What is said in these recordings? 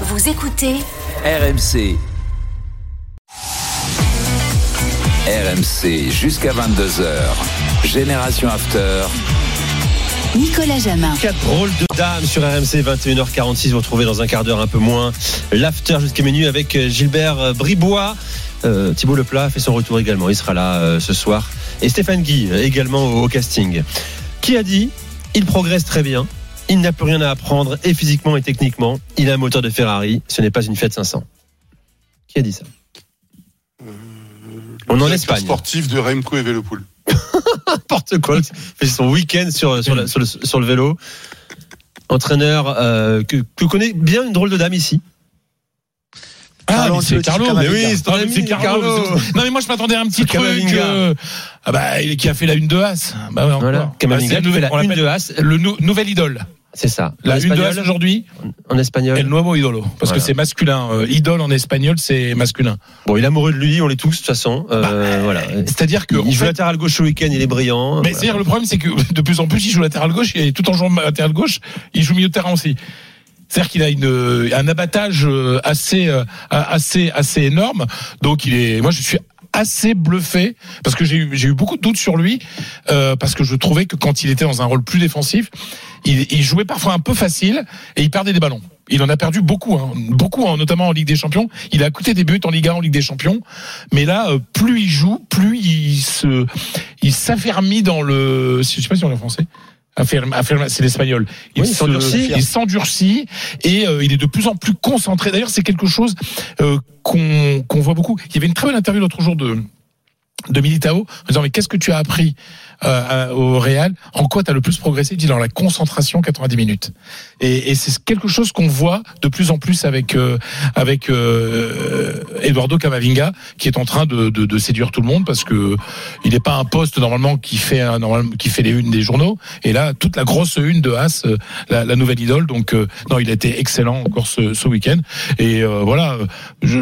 Vous écoutez RMC. RMC jusqu'à 22h. Génération After. Nicolas Jamin. Quatre drôles de dames sur RMC 21h46. Vous retrouvez dans un quart d'heure un peu moins l'after jusqu'à minuit avec Gilbert Bribois. Euh, Thibaut Leplat fait son retour également. Il sera là euh, ce soir. Et Stéphane Guy euh, également au, au casting. Qui a dit il progresse très bien. Il n'a plus rien à apprendre et physiquement et techniquement. Il a un moteur de Ferrari. Ce n'est pas une Fiat 500. Qui a dit ça? On est en Espagne. sportif de Remco et Velopool. N'importe quoi. Il fait son week-end sur, sur, la- sur le, sur le vélo. Entraîneur euh, que, que connaît bien une drôle de dame ici. Ah, Carlo mais c'est Carlo. Camavinga. Mais oui, c'est Ah, ami, Carlo. Carlo. Non, mais moi, je m'attendais à un petit truc. Euh, ah bah, il- qui a fait la une de As. Bah ouais, encore. Voilà. Bah, la on une de As. Le nou- nouvel idole. C'est ça. La en une de aujourd'hui, En espagnol. El Nuevo Idolo. Parce Voilà. que c'est masculin. Euh, idole en espagnol, c'est masculin. Bon, il est amoureux de lui, on l'est tous de toute façon. Euh, Bah, voilà. C'est-à-dire que. il joue fait- latéral gauche au week-end, il est brillant. Mais Voilà. c'est-à-dire, le problème, c'est que de plus en plus, il joue latéral gauche et tout en jouant latéral gauche, il joue milieu de terrain aussi. C'est-à-dire qu'il a une, un abattage euh, assez, euh, assez, assez énorme. Donc, il est, moi, je suis assez bluffé parce que j'ai eu, eu beaucoup de doutes sur lui euh, parce que je trouvais que quand il était dans un rôle plus défensif, il, il jouait parfois un peu facile et il perdait des ballons. Il en a perdu beaucoup, hein, beaucoup, hein, notamment en Ligue des Champions. Il a coûté des buts en Ligue 1, en Ligue des Champions. Mais là, euh, plus il joue, plus il se, il s'affermit dans le, je sais pas si on est français. Afferme- c'est l'espagnol. Il Oui, s'endurcit. Et euh, il est de plus en plus concentré. D'ailleurs, c'est quelque chose euh, qu'on qu'on voit beaucoup. Il y avait une très belle interview l'autre jour de de Militao en disant mais qu'est-ce que tu as appris euh, au Real? En quoi tu as le plus progressé? Il dit dans la concentration 90 minutes. Et, et c'est quelque chose qu'on voit de plus en plus avec euh, avec euh, Eduardo Camavinga qui est en train de, de, de séduire tout le monde parce que il n'est pas un poste normalement qui fait un, normalement, qui fait les unes des journaux. Et là toute la grosse une de As, euh, la, la nouvelle idole. Donc euh, non, il a été excellent encore ce, ce week-end. Et euh, voilà. Je,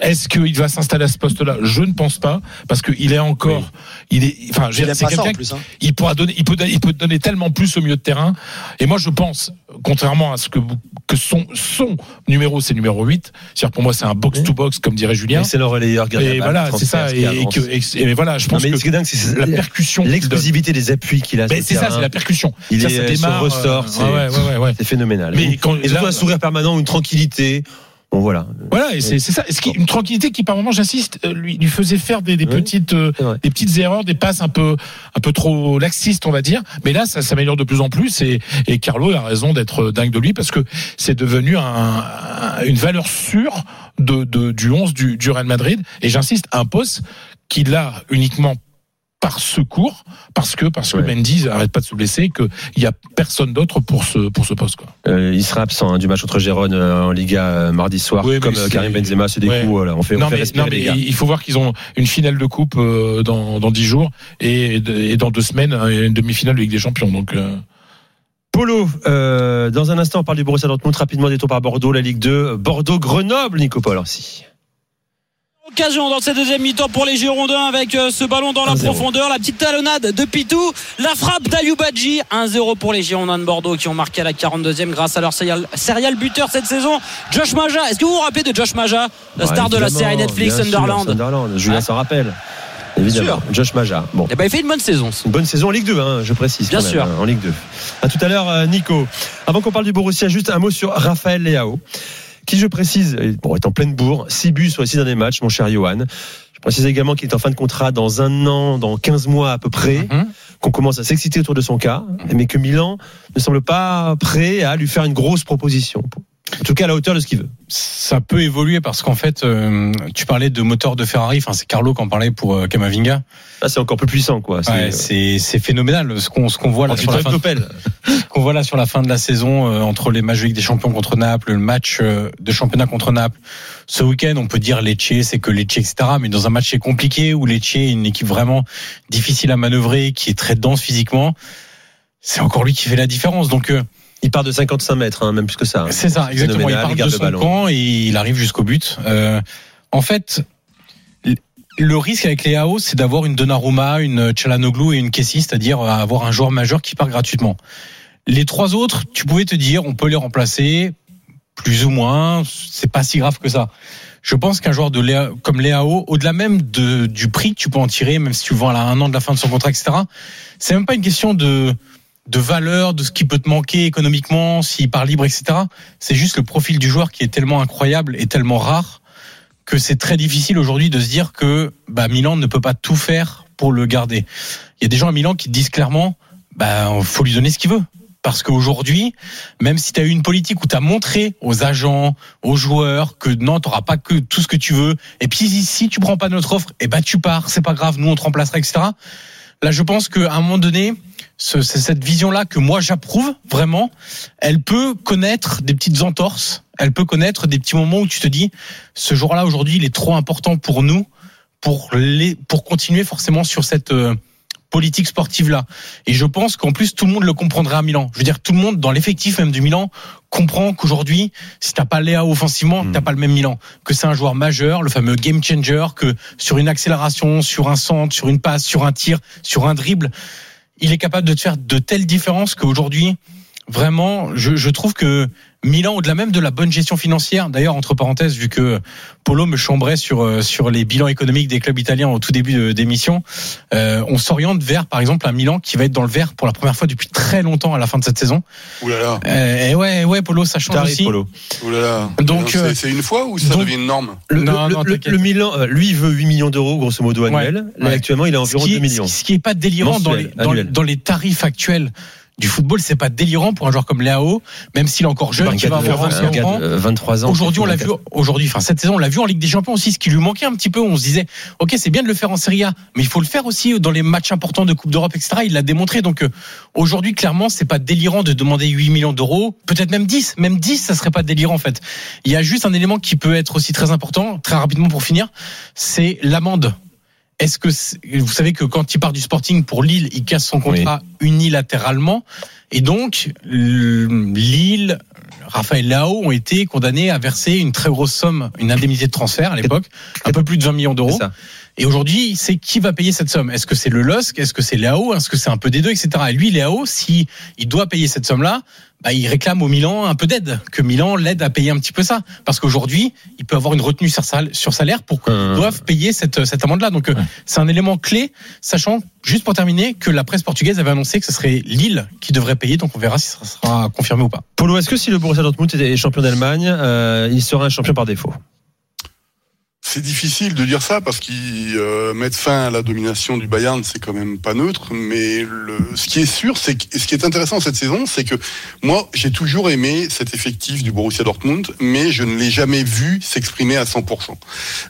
est-ce qu'il va s'installer à ce poste-là? Je ne pense pas parce qu'il est encore. Il est. Enfin, c'est quelqu'un plus. Hein. il pourra donner, il peut, il peut donner tellement plus au milieu de terrain. Et moi, je pense, contrairement à ce que, que son, son numéro, c'est numéro 8. C'est-à-dire, pour moi, c'est un box-to-box, comme dirait Julien. C'est le relayeur, Et voilà, c'est ça. Et, qui et que, avance. et, et voilà, je Non, pense mais que ce qui est dingue, c'est la percussion. l'explosivité des appuis qu'il a. C'est ça, c'est la percussion. Il ça, est ça démarre. ressort, c'est- ouais, ouais, ouais, ouais. C'est phénoménal. Mais quand- et surtout là- un sourire permanent, une tranquillité. Bon voilà. Voilà, et c'est c'est ça. Ce qui, une tranquillité qui, par moment, j'insiste, euh, lui, lui faisait faire des, des Oui, petites, euh, des petites erreurs, des passes un peu, un peu trop laxistes, on va dire. Mais là, ça s'améliore de plus en plus. Et, et Carlo a raison d'être dingue de lui parce que c'est devenu un, un- une valeur sûre de, de- du 11 du, du Real Madrid. Et j'insiste, un poste qu'il a uniquement par secours parce que parce que. Mendy arrête pas de se blesser que il y a personne d'autre pour ce pour ce poste quoi. Euh, il sera absent hein, du match contre Gérone euh, en Liga euh, mardi soir, Oui, comme Karim Benzema. C'est des Ouais. coups. On fait, on fait mais, non, mais les gars. il faut voir qu'ils ont une finale de coupe dans, dans 10 jours et, et dans deux semaines une demi-finale de Ligue des Champions. Donc Polo, dans un instant, on parle du Borussia Dortmund rapidement, des tours par Bordeaux, la Ligue 2, Bordeaux-Grenoble, Nico Paul aussi. Occasion dans cette deuxième mi-temps pour les Girondins avec euh, ce ballon dans la 1-0. profondeur, la petite talonnade de Pitou, la frappe d'Ayubadji, 1-0 pour les Girondins de Bordeaux qui ont marqué à la 42e grâce à leur serial, serial buteur cette saison, Josh Maja. Est-ce que vous vous rappelez de Josh Maja, la star de la série Netflix sûr, Sunderland Sunderland, Julien Ouais. s'en rappelle. Évidemment. Josh Maja. Bon. Eh ben, il fait une bonne saison. Une bonne saison en Ligue 2, hein, je précise. Bien quand même, sûr. hein, en Ligue 2. À tout à l'heure, euh, Nico. Avant qu'on parle du Borussia, juste un mot sur Raphaël Leao, qui, je précise, bon, est en pleine bourre. 6 buts sur les 6 derniers matchs, mon cher Johan. Je précise également qu'il est en fin de contrat dans un an, dans 15 mois à peu près, Mhm. qu'on commence à s'exciter autour de son cas, mais que Milan ne semble pas prêt à lui faire une grosse proposition. En tout cas, à la hauteur de ce qu'il veut. ça peut évoluer parce qu'en fait, euh, tu parlais de moteur de Ferrari. Enfin, c'est Carlo qui en parlait pour euh, Camavinga. Là, Ah, c'est encore plus puissant, quoi. C'est, Ouais, euh, c'est c'est phénoménal ce qu'on ce qu'on voit là sur la fin. Topel. qu'on voit là sur la fin de la saison euh, entre les matchs de Ligue des Champions contre Naples, le match euh, de championnat contre Naples. Ce week-end, on peut dire Lecce, c'est que Lecce, etc. Mais dans un match qui est compliqué où Lecce est une équipe vraiment difficile à manœuvrer, qui est très dense physiquement, c'est encore lui qui fait la différence. Donc euh, Il part de 55 mètres, hein, même plus que ça. hein. c'est ça, exactement. Il part il de son camp et il arrive jusqu'au but. Euh, en fait, le risque avec les AO, c'est d'avoir une Donnarumma, une Chalanoglu et une Kessie, c'est-à-dire avoir un joueur majeur qui part gratuitement. Les trois autres, tu pouvais te dire, on peut les remplacer plus ou moins, c'est pas si grave que ça. Je pense qu'un joueur de Léa, comme Léao, au-delà même de, du prix que tu peux en tirer, même si tu le vends à un an de la fin de son contrat, etc., c'est même pas une question de, de valeur, de ce qui peut te manquer économiquement, s'il part libre, etc. C'est juste le profil du joueur qui est tellement incroyable et tellement rare que c'est très difficile aujourd'hui de se dire que bah, Milan ne peut pas tout faire pour le garder. Il y a des gens à Milan qui disent clairement, bah, faut lui donner ce qu'il veut. Parce qu'aujourd'hui, même si tu as eu une politique où tu as montré aux agents, aux joueurs que non, tu pas que tout ce que tu veux, et puis si, tu prends pas notre offre, eh ben tu pars, c'est pas grave, nous on te remplacera, etc. Là, je pense qu'à un moment donné, ce, c'est cette vision-là que moi j'approuve vraiment. Elle peut connaître des petites entorses, elle peut connaître des petits moments où tu te dis, ce jour-là aujourd'hui, il est trop important pour nous pour les, pour continuer forcément sur cette euh, politique sportive là. Et je pense qu'en plus tout le monde le comprendrait à Milan. Je veux dire tout le monde dans l'effectif même du Milan comprend qu'aujourd'hui si t'as pas Léa offensivement, Mm. t'as pas le même Milan. Que c'est un joueur majeur, le fameux game changer, que sur une accélération, sur un centre, sur une passe, sur un tir, sur un dribble, il est capable de te faire de telles différences qu'aujourd'hui vraiment je, je trouve que Milan, au-delà même de la bonne gestion financière, d'ailleurs, entre parenthèses, vu que Polo me chambrait sur, euh, sur les bilans économiques des clubs italiens au tout début de- d'émission, euh, on s'oriente vers, par exemple, un Milan qui va être dans le vert pour la première fois depuis très longtemps à la fin de cette saison. Ouh là là, Euh, et ouais, ouais, Polo, ça change aussi. Polo. ouh là là. Donc, c'est euh, c'est une fois ou ça donc- devient une norme? Le, Non, le- non, le- Milan, lui, il veut 8 millions d'euros, grosso modo, Ouais, annuels. Là, ouais. actuellement, il est environ qui, 2 est, millions. ce qui est pas délirant dans les, Mensuel, dans, annuel. dans les tarifs actuels du football, c'est pas délirant pour un joueur comme Léao, même s'il est encore jeune, Un qui va avoir un 25 gars ans. de, euh, 23 ans. Aujourd'hui, on l'a vu. Aujourd'hui, enfin cette saison, on l'a vu en Ligue des Champions aussi. Ce qui lui manquait un petit peu, on se disait, ok, c'est bien de le faire en Serie A, mais il faut le faire aussi dans les matchs importants de Coupe d'Europe, etc. Il l'a démontré. Donc euh, aujourd'hui, clairement, c'est pas délirant de demander 8 millions d'euros, peut-être même 10, même 10, ça serait pas délirant en fait. Il y a juste un élément qui peut être aussi très important, très rapidement pour finir, c'est l'amende. Est-ce que vous savez que quand il part du Sporting pour Lille, il casse son contrat unilatéralement. Et donc Lille, Raphaël Lao ont été condamnés à verser une très grosse somme, une indemnité de transfert à l'époque, un peu plus de 20 millions d'euros. Et aujourd'hui, c'est qui va payer cette somme? Est-ce que c'est le LOSC Est-ce que c'est Léao? Est-ce que c'est un peu des deux, etc. Et lui, Léao, si il doit payer cette somme-là, bah, il réclame au Milan un peu d'aide, que Milan l'aide à payer un petit peu ça, parce qu'aujourd'hui, il peut avoir une retenue sur sal- sur salaire pour qu'ils Euh. doivent payer cette cette amende-là. Donc, euh, c'est un élément clé, sachant juste pour terminer que la presse portugaise avait annoncé que ce serait Lille qui devrait payer. Donc, on verra si ça sera confirmé ou pas. Polo, est-ce que si le Borussia Dortmund était champion d'Allemagne, euh, il sera un champion par défaut? C'est difficile de dire ça parce qu'ils euh, mettent fin à la domination du Bayern, c'est quand même pas neutre. Mais le, ce qui est sûr, c'est que, ce qui est intéressant cette saison, c'est que moi, j'ai toujours aimé cet effectif du Borussia Dortmund, mais je ne l'ai jamais vu s'exprimer à 100%.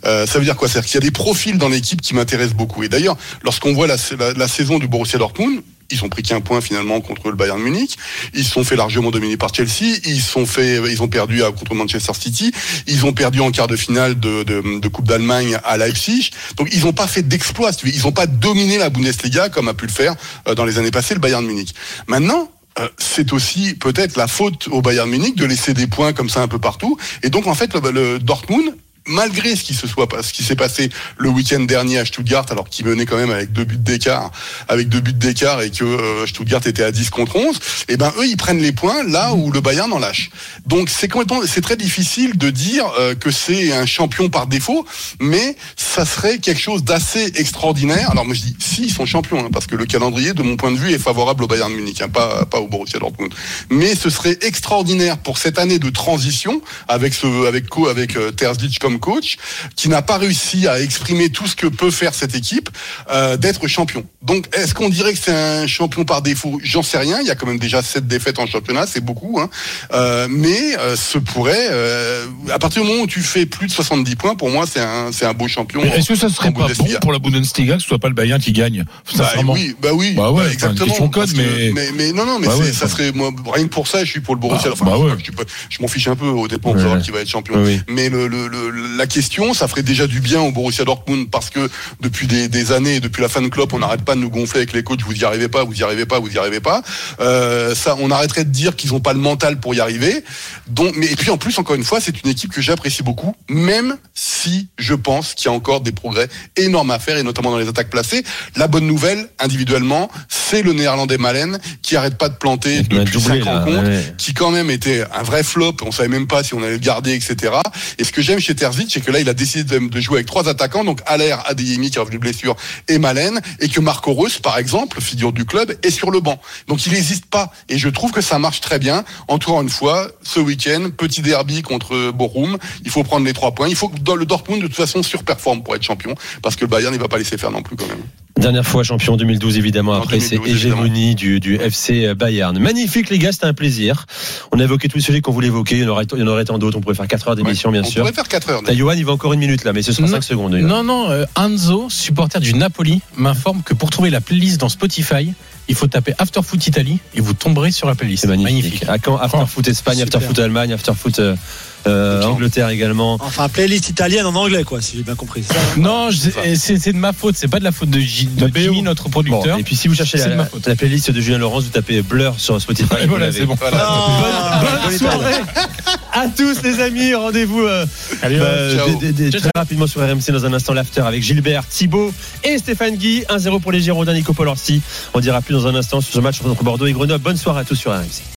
Euh, ça veut dire quoi? C'est-à-dire qu'il y a des profils dans l'équipe qui m'intéressent beaucoup. Et d'ailleurs, lorsqu'on voit la, la saison du Borussia Dortmund, ils ont pris qu'un point finalement contre le Bayern Munich. Ils se sont fait largement dominer par Chelsea. Ils sont fait, ils ont perdu contre Manchester City. Ils ont perdu en quart de finale de, de, de Coupe d'Allemagne à Leipzig. Donc ils n'ont pas fait d'exploit. Ils n'ont pas dominé la Bundesliga comme a pu le faire euh, dans les années passées le Bayern Munich. Maintenant. euh, C'est aussi peut-être la faute au Bayern Munich de laisser des points comme ça un peu partout. Et donc en fait, le Dortmund, malgré ce qui se soit ce qui s'est passé le week-end dernier à Stuttgart, alors qu'il menait quand même avec deux buts d'écart, avec deux buts d'écart et que euh, Stuttgart était à 10 contre 11, et ben eux ils prennent les points là où le Bayern en lâche. Donc c'est complètement, c'est très difficile de dire euh, que c'est un champion par défaut, mais ça serait quelque chose d'assez extraordinaire. Alors moi je dis si ils sont champions, hein, parce que le calendrier de mon point de vue est favorable au Bayern Munich, hein, pas pas au Borussia Dortmund. Mais ce serait extraordinaire pour cette année de transition avec ce avec co avec euh, comme coach, qui n'a pas réussi à exprimer tout ce que peut faire cette équipe, euh, d'être champion. Donc est-ce qu'on dirait que c'est un champion par défaut? J'en sais rien. Il y a quand même déjà sept défaites en championnat, c'est beaucoup. Hein. Euh, mais euh, ce pourrait, à partir du moment où tu fais plus de 70 points, pour moi c'est un c'est un beau champion. Est-ce que ça serait pas bon pour la Bundesliga que ce soit pas le Bayern qui gagne Bah oui, bah oui, Bah ouais, enfin, exactement. code, que- mais- mais non, non, mais Bah ouais, ça serait moi rien que pour ça, je suis pour le Borussia. Bah, enfin, bah ouais. je, m'en fiche un peu au dépend de savoir qui va être champion. Mais le, le, le- la question, ça ferait déjà du bien au Borussia Dortmund parce que depuis des, des années, depuis la fin de Klopp, on n'arrête pas de nous gonfler avec les coachs. Vous y arrivez pas, vous y arrivez pas, vous y arrivez pas. Euh, ça, on arrêterait de dire qu'ils ont pas le mental pour y arriver. Donc, mais et puis en plus, encore une fois, c'est une équipe que j'apprécie beaucoup, même si je pense qu'il y a encore des progrès énormes à faire et notamment dans les attaques placées. La bonne nouvelle, individuellement, c'est le Néerlandais Malen qui arrête pas de planter Il depuis doublé, rencontres ouais. qui quand même était un vrai flop. On savait même pas si on allait le garder, etc. Et ce que j'aime chez C'est que là, il a décidé de, jouer avec trois attaquants, donc Aller, Adeyemi qui est revenu blessure et Malen, et que Marco Reus, par exemple, figure du club, est sur le banc. Donc il n'hésite pas. Et je trouve que ça marche très bien. Encore une fois, ce week-end, petit derby contre Bochum. Il faut prendre les trois points. Il faut que le Dortmund, de toute façon, surperforme pour être champion, parce que le Bayern, il va pas laisser faire non plus quand même. Dernière fois champion 2012 évidemment. En Après 2012, c'est hégémonie du, du FC Bayern. Magnifique les gars, c'était un plaisir. On a évoqué tous les sujets qu'on voulait évoquer. Il y en aurait, il y en aurait tant d'autres. On pourrait faire 4 heures d'émission Ouais. bien on sûr. pourrait faire 4 heures. Johan, il va encore une minute là, mais ce sera Non. 5 secondes. Non, non, euh, Anzo, supporter du Napoli, m'informe que pour trouver la playlist dans Spotify, il faut taper After Foot Italie et vous tomberez sur la playlist. C'est magnifique. À quand After Oh, Foot Espagne, super. After Foot Allemagne, After Foot euh, euh, Angleterre également. Enfin, playlist italienne en anglais, quoi, si j'ai bien compris. Ça, hein Non, c'est de ma faute, c'est pas de la faute de, J- de. Jimmy, notre Bon, producteur. et puis si vous cherchez la, playlist de Julien Laurence, vous tapez Blur sur Spotify. Et voilà, l'avez. c'est bon. Voilà. Non, Bonne soirée à tous les amis. Rendez-vous euh, Allez, bah, très rapidement sur RMC dans un instant l'after avec Gilbert, Thibaut et Stéphane Guy. 1-0 pour les Girondins, Nico Polorsi. On dira plus dans un instant sur ce match entre Bordeaux et Grenoble. Bonne soirée à tous sur RMC.